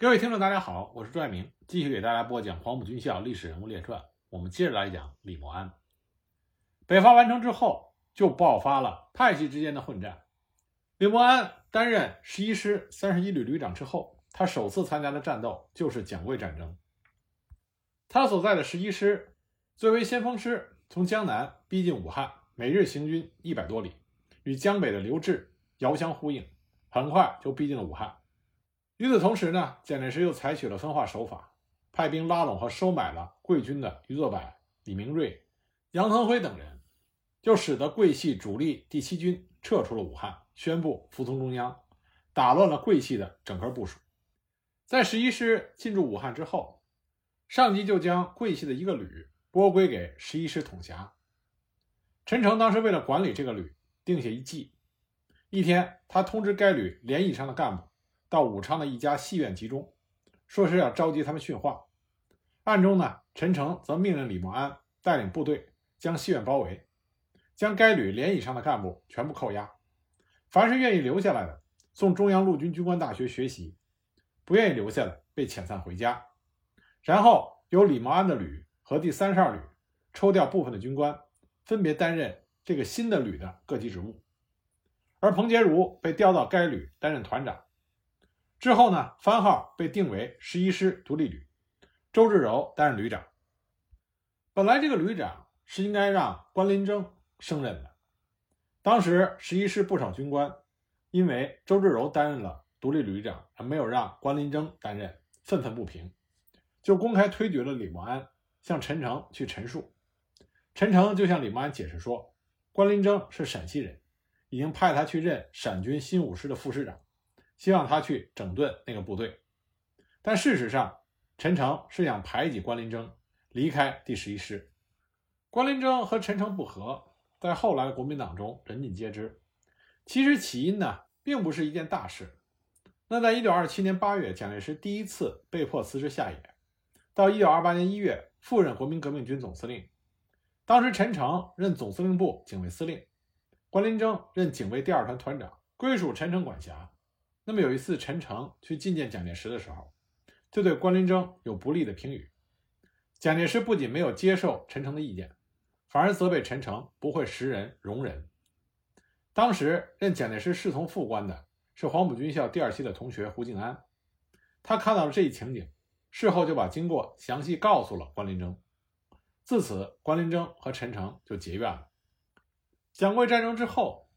各位听众，大家好，我是朱爱明，继续给大家播讲《黄埔军校历史人物列传》。我们接着来讲李默安。北伐完成之后，就爆发了派系之间的混战。李默安担任十一师三十一旅旅长之后，他首次参加的战斗就是蒋桂战争。他所在的十一师作为先锋师，从江南逼近武汉，每日行军一百多里，与江北的刘峙遥相呼应，很快就逼近了武汉。与此同时呢，蒋介石又采取了分化手法，派兵拉拢和收买了桂军的余作柏、李明瑞、杨腾辉等人，就使得桂系主力第七军撤出了武汉，宣布服从中央，打乱了桂系的整个部署。在十一师进驻武汉之后，上级就将桂系的一个旅拨归给十一师统辖。陈诚当时为了管理这个旅，定下一计。一天，他通知该旅连以上的干部。到武昌的一家戏院集中，说是要召集他们训话。暗中呢，陈诚则命令李默安带领部队将戏院包围，将该旅连以上的干部全部扣押。凡是愿意留下来的，送中央陆军军官大学学习；不愿意留下的，被遣散回家。然后由李默安的旅和第三十二旅抽调部分的军官，分别担任这个新的旅的各级职务。而彭杰如被调到该旅担任团长。之后呢，番号被定为十一师独立旅，周志柔担任旅长。本来这个旅长是应该让关林征升任的，当时十一师不少军官因为周志柔担任了独立旅长，而没有让关林征担任，愤愤不平，就公开推举了李默安向陈诚去陈述。陈诚就向李默安解释说，关林征是陕西人，已经派他去任陕军新五师的副师长。希望他去整顿那个部队，但事实上，陈诚是想排挤关林征离开第十一师。关林征和陈诚不和，在后来的国民党中人尽皆知。其实起因呢，并不是一件大事。那在一九二七年八月，蒋介石第一次被迫辞职下野，到一九二八年一月复任国民革命军总司令。当时陈诚任总司令部警卫司令，关林征任警卫第二团团长，归属陈诚管辖。那么有一次，陈诚去觐见蒋介石的时候，就对关林征有不利的评语。蒋介石不仅没有接受陈诚的意见，反而责备陈诚不会识人容人。当时任蒋介石侍从副官的是黄埔军校第二期的同学胡敬安，他看到了这一情景，事后就把经过详细告诉了关林征。自此，关林征和陈诚就结怨了。蒋桂战争之后，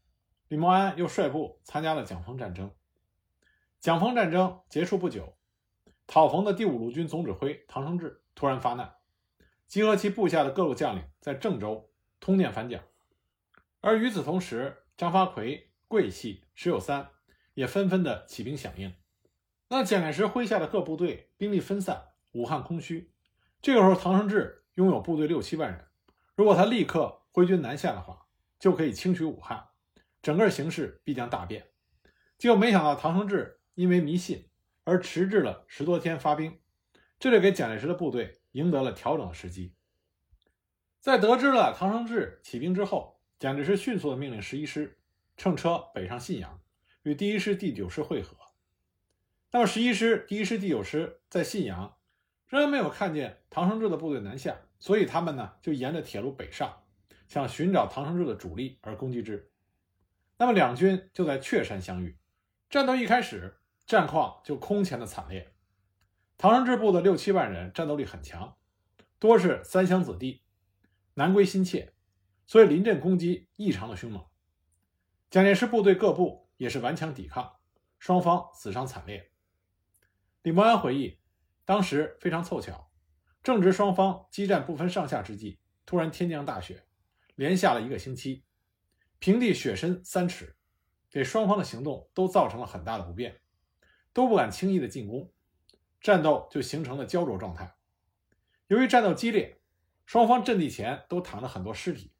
李默安又率部参加了蒋冯战争。蒋冯战争结束不久，讨冯的第五路军总指挥唐生智突然发难，集合其部下的各路将领在郑州通电反蒋。而与此同时，张发奎、桂系、石友三也纷纷的起兵响应。那蒋介石麾下的各部队兵力分散，武汉空虚。这个时候，唐生智拥有部队六七万人，如果他立刻挥军南下的话，就可以轻取武汉，整个形势必将大变。结果没想到，唐生智。因为迷信而迟滞了十多天发兵，这就给蒋介石的部队赢得了调整的时机。在得知了唐生智起兵之后，蒋介石迅速的命令十一师乘车北上信阳，与第一师第九师会合。那么十一师第一师第九师在信阳仍然没有看见唐生智的部队南下，所以他们呢就沿着铁路北上，想寻找唐生智的主力而攻击之。那么两军就在雀山相遇。战斗一开始，战况就空前的惨烈。唐生智部的六七万人战斗力很强，多是三乡子弟，南归心切，所以临阵攻击异常的凶猛。蒋介石部队各部也是顽强抵抗，双方死伤惨烈。李默安回忆，当时非常凑巧，正值双方激战不分上下之际，突然天降大雪，连下了一个星期，平地雪深三尺。给双方的行动都造成了很大的不便，都不敢轻易的进攻，战斗就形成了焦灼状态。由于战斗激烈，双方阵地前都躺着很多尸体，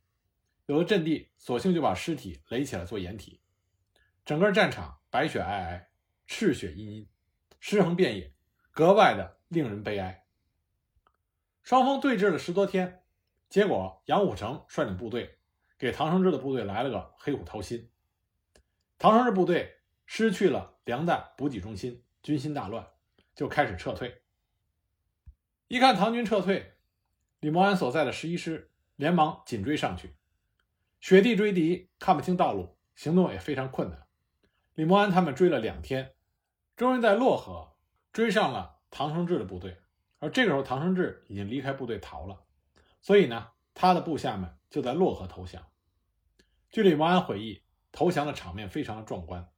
有的阵地索性就把尸体垒起来做掩体。整个战场白雪皑皑，赤血殷殷，尸横遍野，格外的令人悲哀。双方对峙了十多天，结果杨虎城率领部队给唐生智的部队来了个黑虎掏心。唐生智部队失去了粮弹补给中心，军心大乱，就开始撤退。一看唐军撤退，李默安所在的十一师连忙紧追上去。雪地追敌，看不清道路，行动也非常困难。李默安他们追了两天，终于在洛河追上了唐生智的部队。而这个时候，唐生智已经离开部队逃了，所以呢，他的部下们就在洛河投降。据李默安回忆，投降的场面非常的壮观，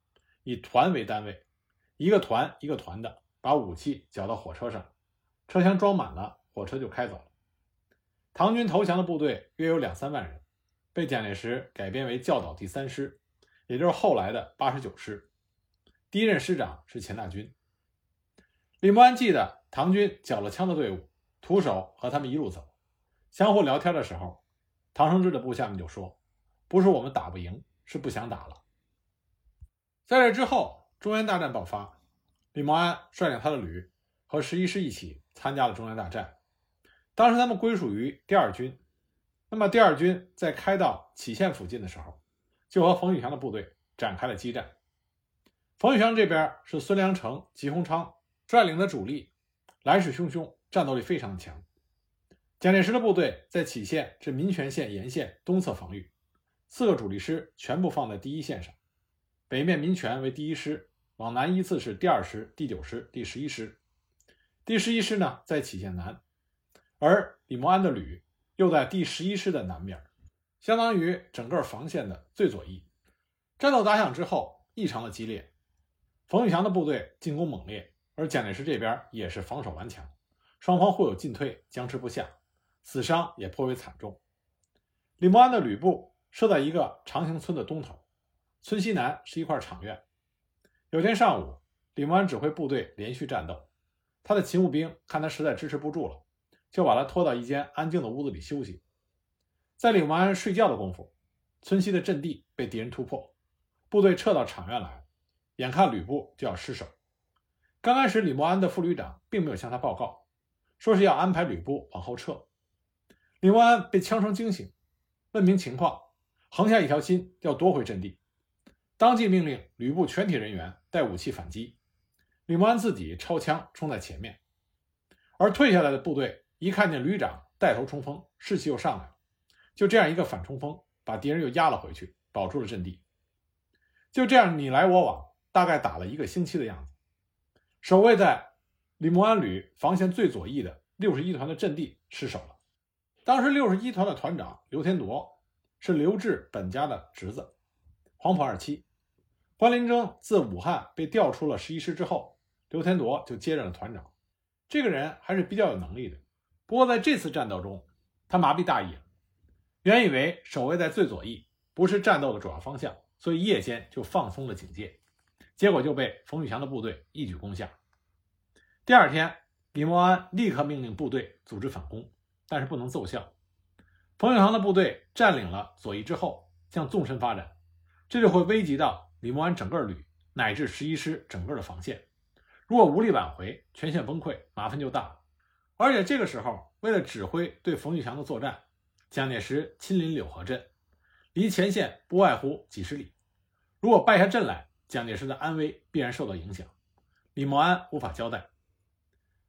以团为单位，一个团一个团的把武器缴到火车上，车厢装满了，火车就开走了。唐军投降的部队约有两三万人，被蒋介石改编为教导第三师，也就是后来的八十九师，第一任师长是钱大钧。李默安记得。唐军缴了枪的队伍，徒手和他们一路走，相互聊天的时候，唐生智的部下们就说：“不是我们打不赢，是不想打了。”在这之后，中原大战爆发，李默安率领他的旅和十一师一起参加了中原大战。当时他们归属于第二军，那么第二军在开到杞县附近的时候，就和冯玉祥的部队展开了激战。冯玉祥这边是孙良诚、吉鸿昌率领的主力。来势汹汹，战斗力非常强。蒋介石的部队在杞县至民权县沿线东侧防御，四个主力师全部放在第一线上。北面民权为第一师，往南依次是第二师、第九师、第十一师。第十一师呢在杞县南，而李默安的旅又在第十一师的南面，相当于整个防线的最左翼。战斗打响之后，异常的激烈。冯玉祥的部队进攻猛烈。而蒋介石这边也是防守顽强，双方互有进退，僵持不下，死伤也颇为惨重。李默安的旅部设在一个长兴村的东头，村西南是一块场院。有天上午，李默安指挥部队连续战斗，他的勤务兵看他实在支持不住了，就把他拖到一间安静的屋子里休息。在李默安睡觉的功夫，村西的阵地被敌人突破，部队撤到场院来，眼看吕布就要失守。刚开始，李默安的副旅长并没有向他报告，说是要安排吕布往后撤。李默安被枪声惊醒，问明情况，横下一条心要夺回阵地，当即命令旅部全体人员带武器反击。李默安自己抄枪冲在前面，而退下来的部队一看见旅长带头冲锋，士气又上来了，就这样一个反冲锋，把敌人又压了回去，保住了阵地。就这样你来我往，大概打了一个星期的样子。守卫在李默安旅防线最左翼的六十一团的阵地失守了。当时六十一团的团长刘天铎是刘志本家的侄子，黄埔二期。关林征自武汉被调出了十一师之后，刘天铎就接任了团长。这个人还是比较有能力的，不过在这次战斗中，他麻痹大意了。原以为守卫在最左翼不是战斗的主要方向，所以夜间就放松了警戒。结果就被冯玉祥的部队一举攻下。第二天，李默安立刻命令部队组织反攻，但是不能奏效。冯玉祥的部队占领了左翼之后，向纵深发展，这就会危及到李默安整个旅乃至十一师整个的防线。如果无力挽回，全线崩溃，麻烦就大了。而且这个时候，为了指挥对冯玉祥的作战，蒋介石亲临柳河镇，离前线不外乎几十里。如果败下阵来，蒋介石的安危必然受到影响，李默安无法交代。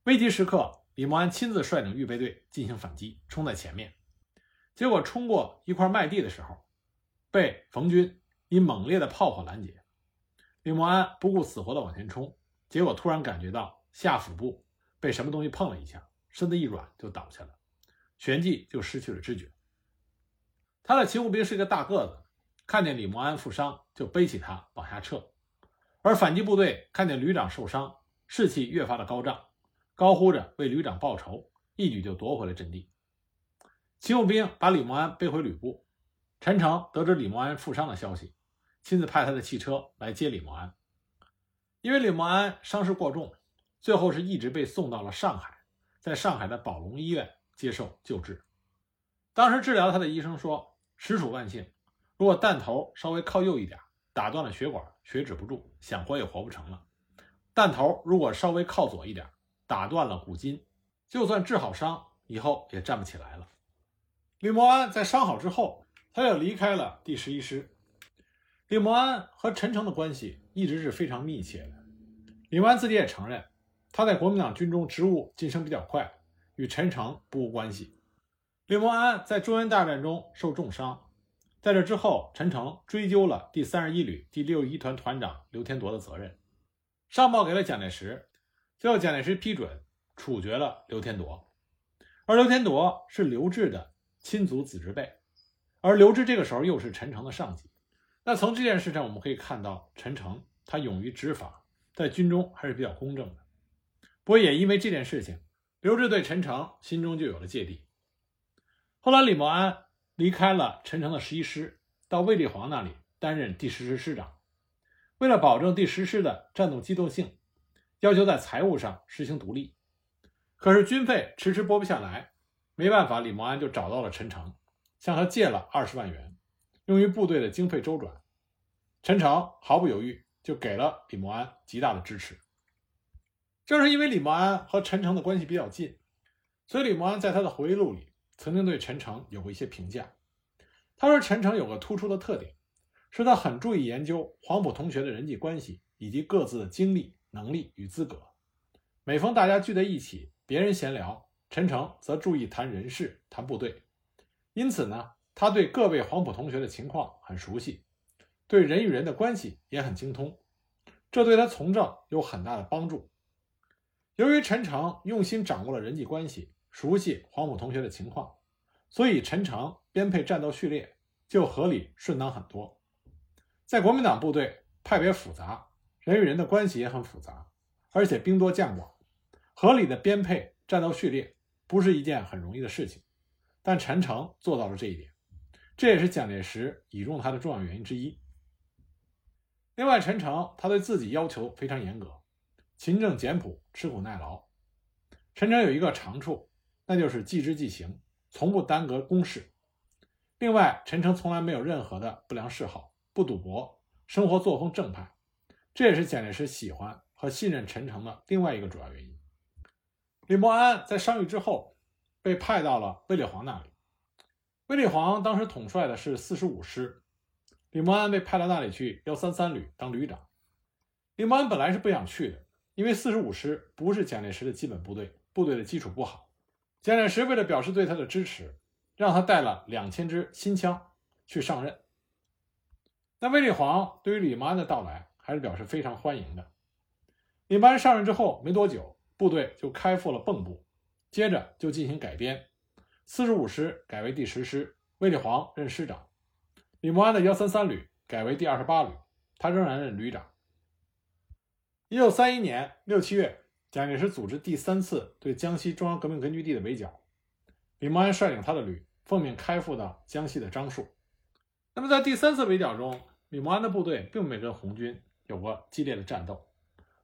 危急时刻，李默安亲自率领预备队进行反击，冲在前面。结果冲过一块麦地的时候，被冯军以猛烈的炮火拦截。李默安不顾死活的往前冲，结果突然感觉到下腹部被什么东西碰了一下，身子一软就倒下了，旋即就失去了知觉。他的勤务兵是一个大个子。看见李默安负伤，就背起他往下撤，而反击部队看见旅长受伤，士气越发的高涨，高呼着为旅长报仇，一举就夺回了阵地。勤务兵把李默安背回旅部，陈诚得知李默安负伤的消息，亲自派他的汽车来接李默安。因为李默安伤势过重，最后是一直被送到了上海，在上海的宝龙医院接受救治。当时治疗他的医生说：“实属万幸。”如果弹头稍微靠右一点，打断了血管，血止不住，想活也活不成了。弹头如果稍微靠左一点，打断了骨筋，就算治好伤，以后也站不起来了。李默安在伤好之后，他又离开了第十一师。李默安和陈诚的关系一直是非常密切的。李默安自己也承认，他在国民党军中职务晋升比较快，与陈诚不无关系。李默安在中原大战中受重伤，在这之后，陈诚追究了第三十一旅第六一团团长刘天铎的责任，上报给了蒋介石，最后蒋介石批准处决了刘天铎。而刘天铎是刘志的亲族子侄辈，而刘志这个时候又是陈诚的上级。那从这件事上，我们可以看到陈诚他勇于执法，在军中还是比较公正的。不过也因为这件事情，刘志对陈诚心中就有了芥蒂。后来，李默安离开了陈诚的十一师，到卫立煌那里担任第十师师长。为了保证第十师的战斗机动性，要求在财务上实行独立。可是军费迟迟拨不下来，没办法，李默安就找到了陈诚，向他借了二十万元，用于部队的经费周转。陈诚毫不犹豫就给了李默安极大的支持。正是因为李默安和陈诚的关系比较近，所以李默安在他的回忆录里。曾经对陈诚有过一些评价，他说陈诚有个突出的特点，是他很注意研究黄埔同学的人际关系以及各自的经历、能力与资格。每逢大家聚在一起，别人闲聊，陈诚则注意谈人事、谈部队。因此呢，他对各位黄埔同学的情况很熟悉，对人与人的关系也很精通，这对他从政有很大的帮助。由于陈诚用心掌握了人际关系。熟悉黄埔同学的情况，所以陈诚编配战斗序列就合理顺当很多。在国民党部队派别复杂，人与人的关系也很复杂，而且兵多将广，合理的编配战斗序列不是一件很容易的事情。但陈诚做到了这一点，这也是蒋介石倚重他的重要原因之一。另外，陈诚他对自己要求非常严格，勤政简朴，吃苦耐劳。陈诚有一个长处。那就是记之即行，从不耽搁公事。另外，陈诚从来没有任何的不良嗜好，不赌博，生活作风正派，这也是蒋介石喜欢和信任陈诚的另外一个主要原因。李默安在伤愈之后，被派到了卫立煌那里。卫立煌当时统帅的是四十五师，李默安被派到那里去幺三三旅当旅长。李默安本来是不想去的，因为四十五师不是蒋介石的基本部队，部队的基础不好。蒋介石为了表示对他的支持，让他带了两千支新枪去上任。那卫立煌对于李默安的到来还是表示非常欢迎的。李默安上任之后没多久，部队就开赴了蚌埠，接着就进行改编，四十五师改为第十师，卫立煌任师长，李默安的幺三三旅改为第二十八旅，他仍然任旅长。一九三一年六七月。蒋介石组织第三次对江西中央革命根据地的围剿，李默安率领他的旅奉命开赴到江西的樟树。那么在第三次围剿中，李默安的部队并没跟红军有过激烈的战斗。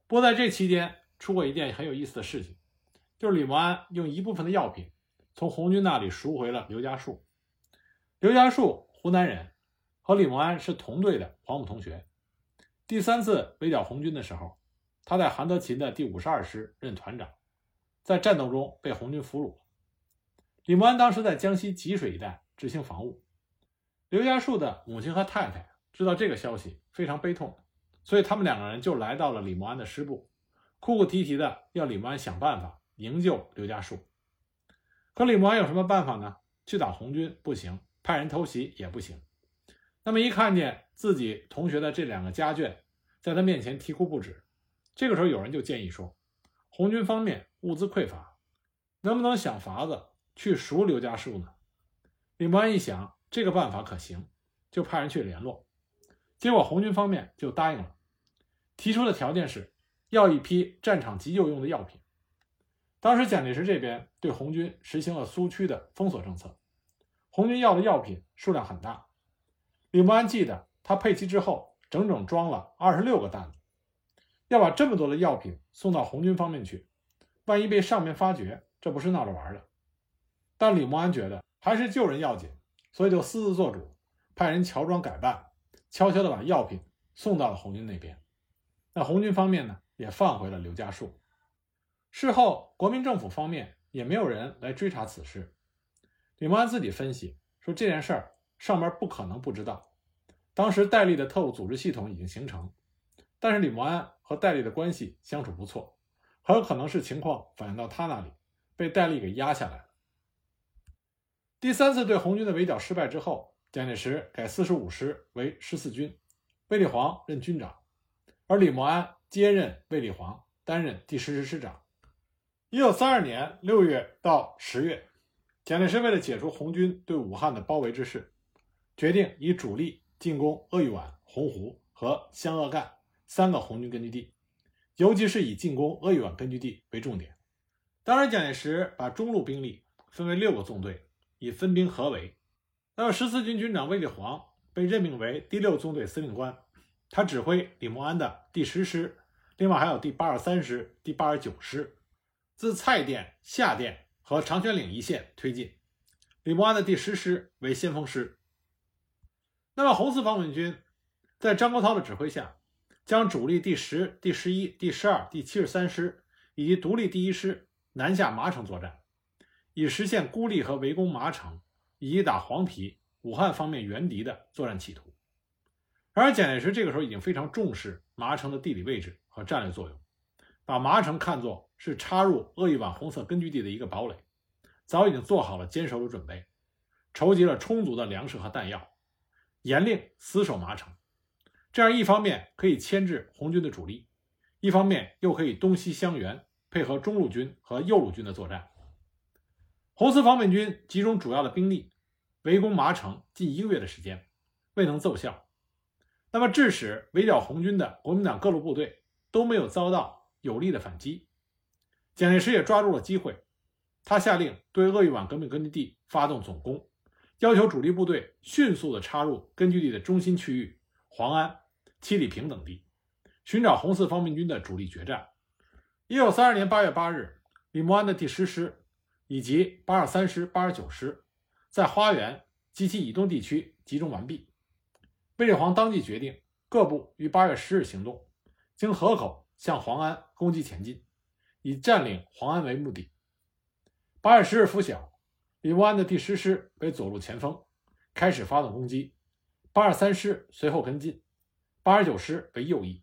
不过在这期间出过一件很有意思的事情，就是李默安用一部分的药品从红军那里赎回了刘家树。刘家树，湖南人，和李默安是同队的黄埔同学。第三次围剿红军的时候。他在韩德勤的第五十二师任团长，在战斗中被红军俘虏。李默安当时在江西吉水一带执行防务。刘家树的母亲和太太知道这个消息，非常悲痛，所以他们两个人就来到了李默安的师部，哭哭啼啼的要李默安想办法营救刘家树。可李默安有什么办法呢？去打红军不行，派人偷袭也不行。那么一看见自己同学的这两个家眷在他面前啼哭不止。这个时候，有人就建议说，红军方面物资匮乏，能不能想法子去赎刘家树呢？李默安一想，这个办法可行，就派人去联络。结果红军方面就答应了，提出的条件是要一批战场急救用的药品。当时蒋介石这边对红军实行了苏区的封锁政策，红军要的药品数量很大。李默安记得，他配齐之后，整整装了二十六个担子。要把这么多的药品送到红军方面去，万一被上面发觉，这不是闹着玩的。但李默安觉得还是救人要紧，所以就私自做主，派人乔装改扮，悄悄地把药品送到了红军那边。那红军方面呢，也放回了刘家树。事后，国民政府方面也没有人来追查此事。李默安自己分析说，这件事儿上面不可能不知道。当时戴笠的特务组织系统已经形成。但是李默安和戴笠的关系相处不错，很有可能是情况反映到他那里，被戴笠给压下来了。第三次对红军的围剿失败之后，蒋介石改四十五师为十四军，卫立煌任军长，而李默安接任卫立煌，担任第十师师长。一九三二年六月到十月，蒋介石为了解除红军对武汉的包围之势，决定以主力进攻鄂豫皖、洪湖和湘鄂赣三个红军根据地，尤其是以进攻鄂豫皖根据地为重点。当然，蒋介石把中路兵力分为六个纵队。以分兵合围，那么十四军军长卫立煌被任命为第六纵队司令官，他指挥李默安的第十师，另外还有第八十三师、第八十九师，自蔡甸、下甸和长泉岭一线推进。李默安的第十师为先锋师。那么红四方面军在张国焘的指挥下，将主力第十、第十一、第十二、第七十三师以及独立第一师南下麻城作战。以实现孤立和围攻麻城，以及打黄陂、武汉方面援敌的作战企图。然而，蒋介石这个时候已经非常重视麻城的地理位置和战略作用，把麻城看作是插入鄂豫皖红色根据地的一个堡垒，早已经做好了坚守的准备，筹集了充足的粮食和弹药，严令死守麻城。这样一方面可以牵制红军的主力，一方面又可以东西相援，配合中路军和右路军的作战。红四方面军集中主要的兵力围攻麻城近一个月的时间，未能奏效。那么，致使围剿红军的国民党各路部队都没有遭到有力的反击。蒋介石也抓住了机会，他下令对鄂豫皖革命根据地发动总攻，要求主力部队迅速地插入根据地的中心区域黄安、七里坪等地，寻找红四方面军的主力决战。一九三二年八月八日，李默安的第十师。以及八十三师、八十九师在花园及其以东地区集中完毕。卫立煌当即决定各部于八月十日行动，经河口向黄安攻击前进，以占领黄安为目的。八月十日拂晓，李默安的第十师为左路前锋，开始发动攻击。八十三师随后跟进，八十九师为右翼。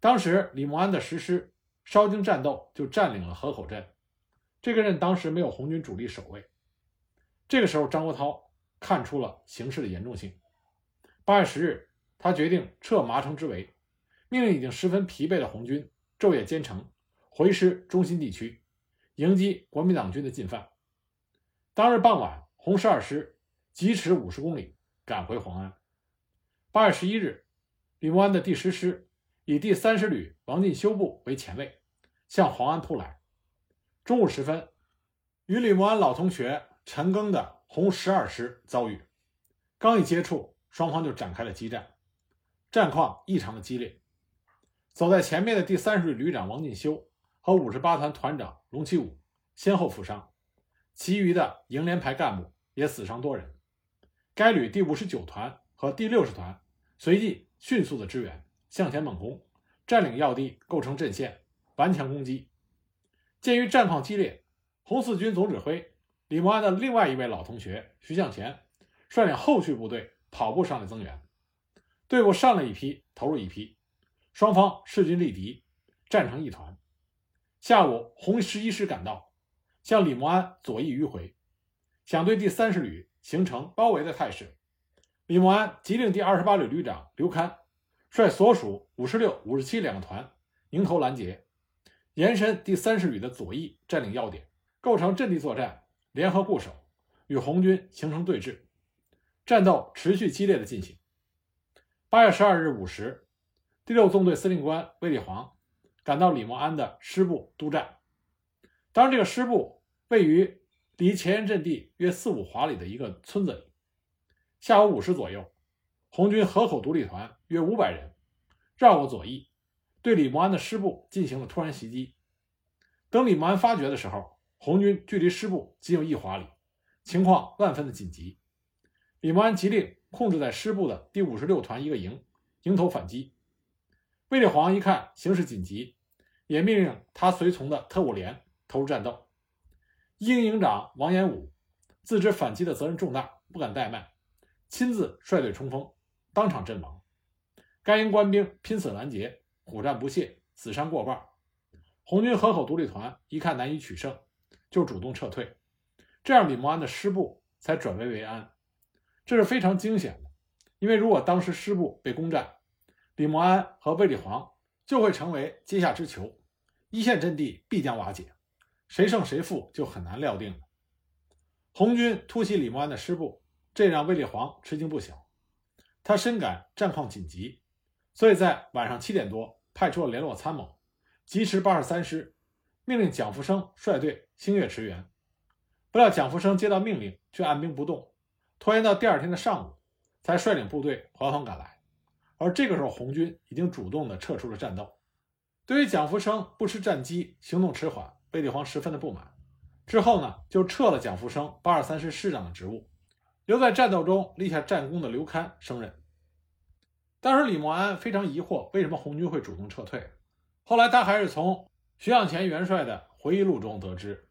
当时李默安的十师稍经战斗就占领了河口镇。这个镇当时没有红军主力守卫。这个时候，张国焘看出了形势的严重性。八月十日，他决定撤麻城之围，命令已经十分疲惫的红军昼夜兼程，回师中心地区，迎击国民党军的进犯。当日傍晚，红十二师疾驰五十公里赶回黄安。八月十一日，李默安的第十师以第三十旅王进修部为前卫，向黄安扑来。中午时分，与李默安老同学陈赓的红十二师遭遇，刚一接触，双方就展开了激战，战况异常的激烈。走在前面的第三十旅旅长王进修和五十八团团长龙其武先后负伤，其余的营连排干部也死伤多人。该旅第五十九团和第六十团随即迅速的支援，向前猛攻，占领要地，构成阵线，顽强攻击。鉴于战况激烈，红四军总指挥李默安的另外一位老同学徐向前率领后续部队跑步上来增援，队伍上了一批，投入一批，双方势均力敌，战成一团。下午，红十一师赶到，向李默安左翼迂回，想对第三十旅形成包围的态势。李默安急令第二十八旅旅长刘戡率所属五十六、五十七两个团迎头拦截。延伸第三十旅的左翼，占领要点，构成阵地作战，联合固守，与红军形成对峙，战斗持续激烈的进行。八月十二日午时，第六纵队司令官卫立煌赶到李默安的师部督战。当，这个师部位于离前沿阵地约四五华里的一个村子里。下午五时左右，红军河口独立团约五百人绕过左翼。对李默安的师部进行了突然袭击。等李默安发觉的时候，红军距离师部仅有一华里，情况万分的紧急。李默安急令控制在师部的第五十六团一个营迎头反击。卫立煌一看形势紧急，也命令他随从的特务连投入战斗。一营营长王延武自知反击的责任重大，不敢怠慢，亲自率队冲锋，当场阵亡。该营官兵拼死拦截。苦战不懈，死伤过半。红军河口独立团一看难以取胜，就主动撤退，这样李默安的师部才转危为安。这是非常惊险的，因为如果当时师部被攻占，李默安和卫立煌就会成为阶下之囚，一线阵地必将瓦解，谁胜谁负就很难料定了。红军突袭李默安的师部，这让卫立煌吃惊不小。他深感战况紧急，所以在晚上七点多派出了联络参谋，疾驰八十三师，命令蒋福生率队星月驰援。不料蒋福生接到命令却按兵不动，拖延到第二天的上午，才率领部队缓缓赶来。而这个时候，红军已经主动的撤出了战斗。对于蒋福生不吃战机、行动迟缓，卫立煌十分的不满。之后呢，就撤了蒋福生八二三师师长的职务，留在战斗中立下战功的刘戡升任。当时李默安非常疑惑，为什么红军会主动撤退？后来他还是从徐向前元帅的回忆录中得知，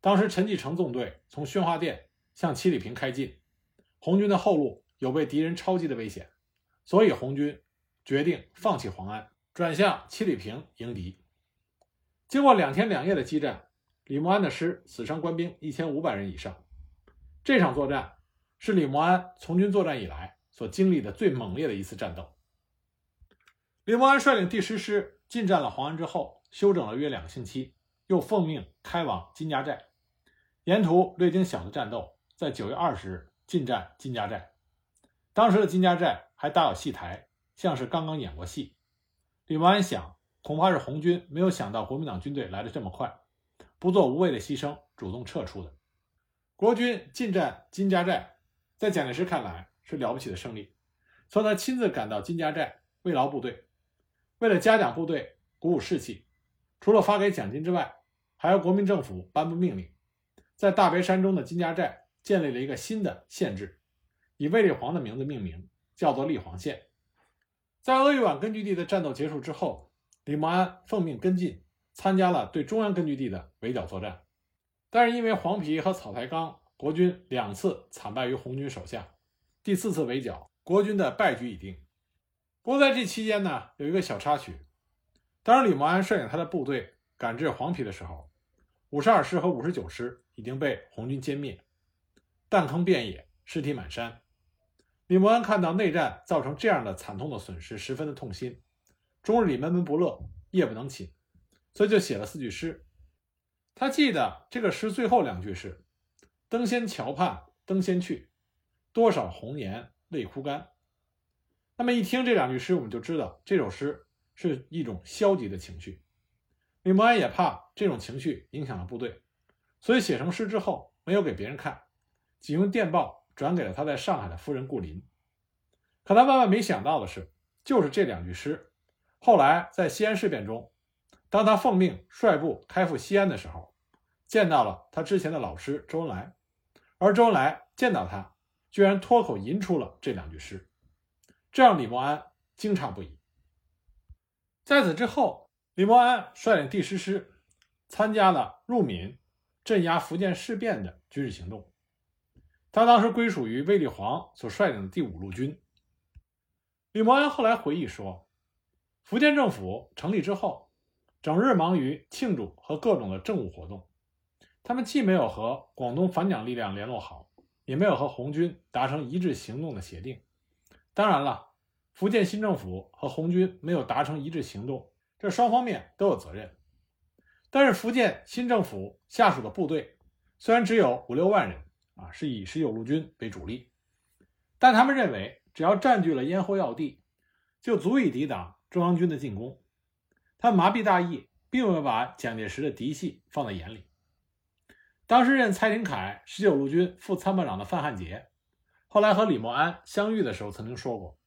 当时陈继承纵队从宣化店向七里坪开进，红军的后路有被敌人抄击的危险，所以红军决定放弃黄安，转向七里坪迎敌。经过两天两夜的激战。李默安的师死伤官兵一千五百人以上，这场作战是李默安从军作战以来所经历的最猛烈的一次战斗。李默安率领第十师进占了黄安之后，休整了约两个星期，又奉命开往金家寨，沿途略经小的战斗，在九月二十日进占金家寨。当时的金家寨还搭有戏台，像是刚刚演过戏。李默安想，恐怕是红军没有想到国民党军队来的这么快。不做无谓的牺牲，主动撤出的。国军进占金家寨，在蒋介石看来是了不起的胜利，所以他亲自赶到金家寨慰劳部队。为了嘉奖部队、鼓舞士气，除了发给奖金之外，还由国民政府颁布命令，在大别山中的金家寨建立了一个新的县制，以卫立煌的名字命名，叫做立煌县。在鄂豫皖根据地的战斗结束之后，李默安奉命跟进。参加了对中央根据地的围剿作战，但是因为黄皮和草台岗，国军两次惨败于红军手下。第四次围剿，国军的败局已定。不过在这期间呢，有一个小插曲。当时李默安率领他的部队赶至黄陂的时候，五十二师和五十九师已经被红军歼灭，弹坑遍野，尸体满山。李默安看到内战造成这样的惨痛的损失，十分的痛心，终日里闷闷不乐，夜不能寝。所以就写了四句诗，他记得这个诗最后两句是“登仙桥畔登仙去，多少红颜泪枯干”。那么一听这两句诗，我们就知道这首诗是一种消极的情绪。李默安也怕这种情绪影响了部队，所以写成诗之后没有给别人看，仅用电报转给了他在上海的夫人顾林。可他万万没想到的是，就是这两句诗，后来在西安事变中。当他奉命率部开赴西安的时候，见到了他之前的老师周恩来，而周恩来见到他，居然脱口吟出了这两句诗，这让李默安惊诧不已。在此之后，李默安率领第十师参加了入闽镇压福建事变的军事行动。他当时归属于卫立煌所率领的第五路军。李默安后来回忆说，福建政府成立之后。整日忙于庆祝和各种的政务活动，他们既没有和广东反蒋力量联络好，也没有和红军达成一致行动的协定。当然了，福建新政府和红军没有达成一致行动，这双方面都有责任。但是福建新政府下属的部队虽然只有五六万人啊，是以十九路军为主力，但他们认为只要占据了咽喉要地，就足以抵挡中央军的进攻。他麻痹大意，并没有把蒋介石的嫡系放在眼里。当时任蔡廷锴十九路军副参谋长的范汉杰，后来和李默安相遇的时候，曾经说过，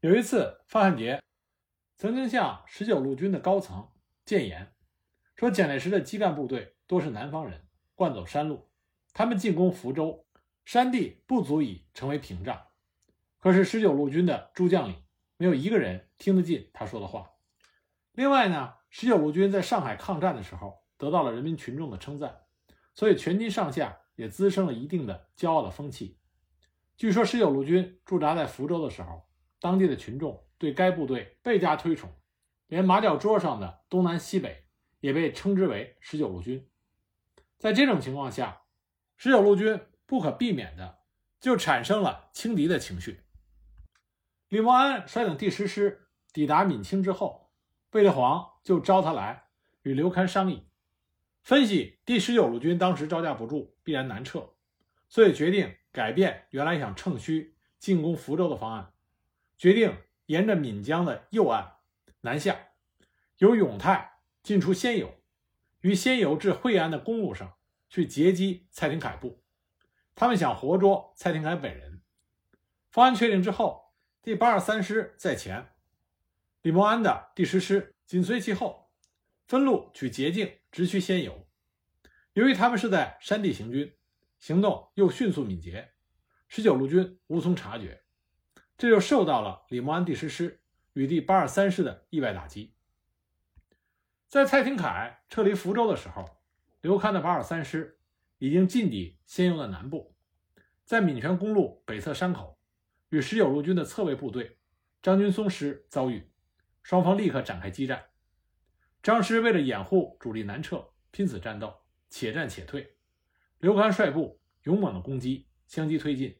有一次范汉杰曾经向十九路军的高层谏言，说蒋介石的基干部队多是南方人，惯走山路，他们进攻福州，山地不足以成为屏障。可是十九路军的诸将领没有一个人听得进他说的话。另外呢，十九路军在上海抗战的时候得到了人民群众的称赞，所以全军上下也滋生了一定的骄傲的风气。据说十九路军驻扎在福州的时候，当地的群众对该部队倍加推崇，连麻将桌上的东南西北也被称之为十九路军。在这种情况下，十九路军不可避免的就产生了轻敌的情绪。李默安率领第十师抵达闽清之后，卫立煌就招他来与刘戡商议，分析第十九路军当时招架不住，必然南撤，所以决定改变原来想乘虚进攻福州的方案，决定沿着闽江的右岸南下，由永泰进出仙游。于仙游至惠安的公路上去截击蔡廷锴部，他们想活捉蔡廷锴本人。方案确定之后，第八十三师在前，李默安的第十师紧随其后，分路取捷径直趋仙游。由于他们是在山地行军，行动又迅速敏捷，十九路军无从察觉，这就受到了李默安第十师与第八十三师的意外打击。在蔡廷锴撤离福州的时候，刘戡的八二三师已经进抵仙游的南部，在闽泉公路北侧山口，与十九路军的侧卫部队张君松师遭遇，双方立刻展开激战。张师为了掩护主力南撤，拼死战斗，且战且退。刘戡率部勇猛的攻击，相继推进。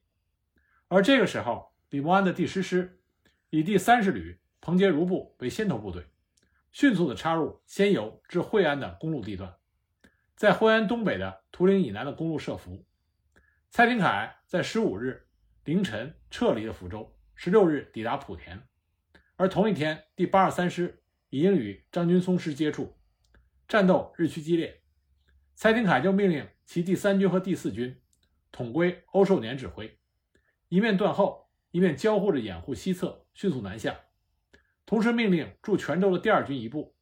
而这个时候，李默安的第十师以第三十旅彭杰如部为先头部队。迅速的插入仙游至惠安的公路地段，在惠安东北的图岭以南的公路设伏。蔡廷锴在十五日凌晨撤离了福州，十六日抵达莆田，而同一天，第八十三师已经与张军松师接触，战斗日趋激烈。蔡廷锴就命令其第三军和第四军统归欧寿年指挥，一面断后，一面交互着掩护西侧，迅速南下。同时命令驻泉州的第二军一部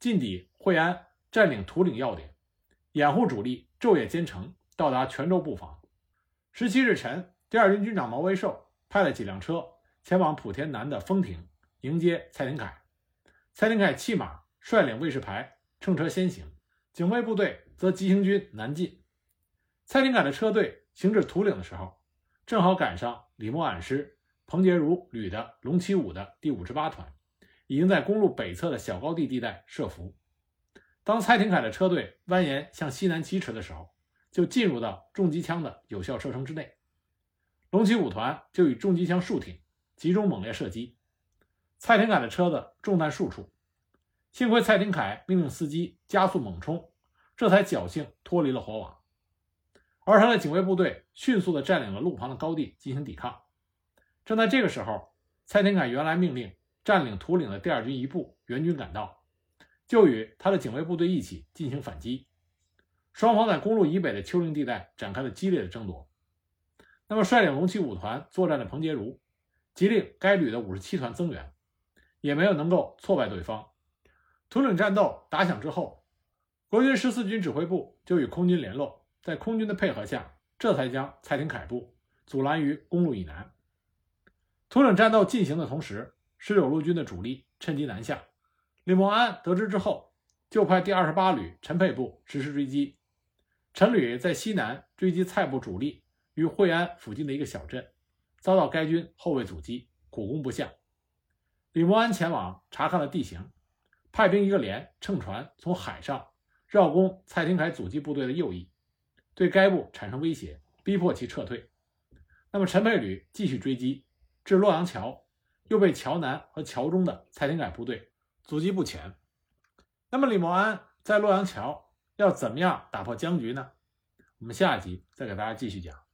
进抵惠安，占领图岭要点，掩护主力昼夜兼程到达泉州布防。十七日晨，第二军军长毛维寿派了几辆车前往莆田南的丰亭迎接蔡廷锴。蔡廷锴弃马率领卫士排乘车先行，警卫部队则急行军南进。蔡廷锴的车队行至土岭的时候，正好赶上李默庵师彭杰如旅的龙七五的第五十八团。已经在公路北侧的小高地地带设伏。当蔡廷锴的车队蜿蜒向西南疾驰的时候，就进入到重机枪的有效射程之内。龙骑五团就以重机枪竖挺，集中猛烈射击。蔡廷锴的车子中弹数处，幸亏蔡廷锴命令司机加速猛冲，这才侥幸脱离了火网。而他的警卫部队迅速地占领了路旁的高地进行抵抗。正在这个时候，蔡廷锴原来命令。占领土岭的第二军一部援军赶到，就与他的警卫部队一起进行反击。双方在公路以北的丘陵地带展开了激烈的争夺。那么，率领龙七五团作战的彭杰如，急令该旅的五十七团增援，也没有能够挫败对方。土岭战斗打响之后，国军十四军指挥部就与空军联络，在空军的配合下，这才将蔡廷锴部阻拦于公路以南。土岭战斗进行的同时。十九路军的主力趁机南下，李默安得知之后，就派第二十八旅陈沛部实施追击。陈旅在西南追击蔡部主力于惠安附近的一个小镇，遭到该军后卫阻击，苦攻不下。李默安前往查看了地形，派兵一个连乘船从海上绕攻蔡廷锴阻击部队的右翼，对该部产生威胁，逼迫其撤退。那么陈沛旅继续追击，至洛阳桥。又被桥南和桥中的蔡廷锴部队阻击不前。那么李默安在洛阳桥要怎么样打破僵局呢？我们下一集再给大家继续讲。